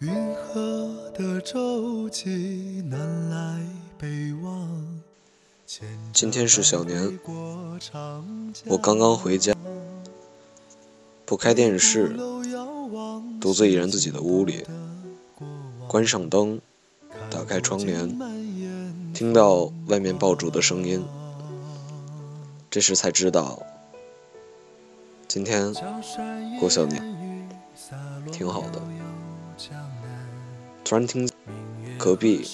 云河的舟楫南来北往。今天是小年，我刚刚回家，不开电视，独自一人自己的屋里，关上灯，打开窗帘，听到外面爆竹的声音，这时才知道，今天过小年，挺好的。突然听隔壁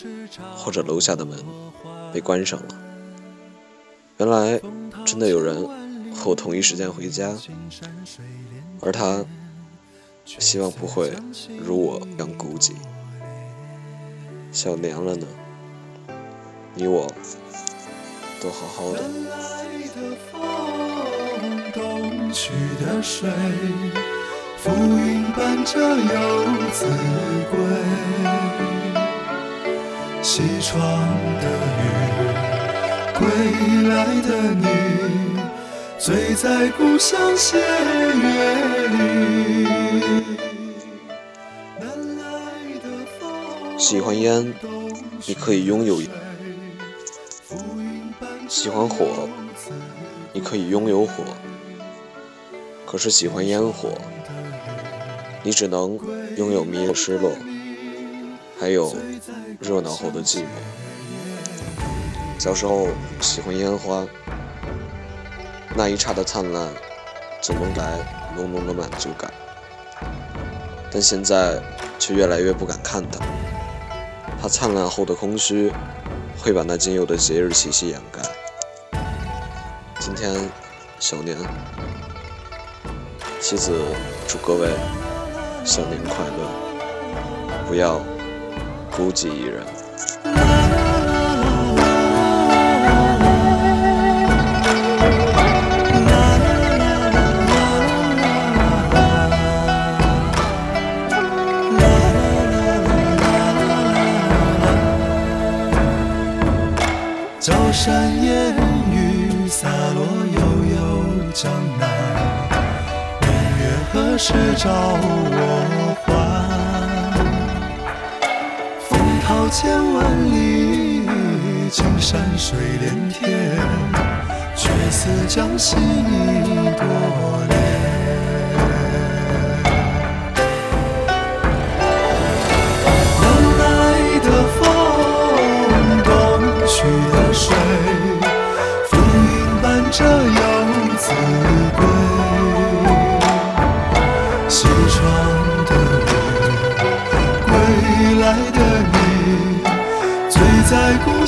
或者楼下的门被关上了，原来真的有人和我同一时间回家，而他希望不会如我一样孤寂。小年了呢，你我都好好的。浮云伴着游子归，西窗的雨，归来的你，醉在故乡斜月里。喜欢烟，你可以拥有；喜欢火，你可以拥有火。可是喜欢烟火。你只能拥有迷的失落，还有热闹后的寂寞。小时候喜欢烟花，那一刹的灿烂，总能带来浓浓的满足感。但现在却越来越不敢看它，怕灿烂后的空虚会把那仅有的节日气息掩盖。今天小年，妻子祝各位。新年快乐！不要孤寂一人。朝山烟雨洒落悠悠江南。是照我还？风涛千万里，青山水连天，却似将心一朵莲。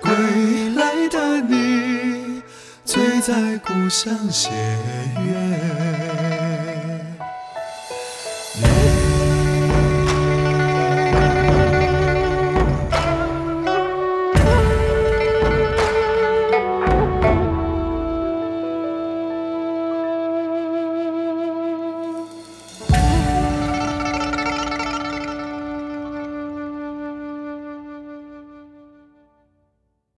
归来的你醉在故乡斜月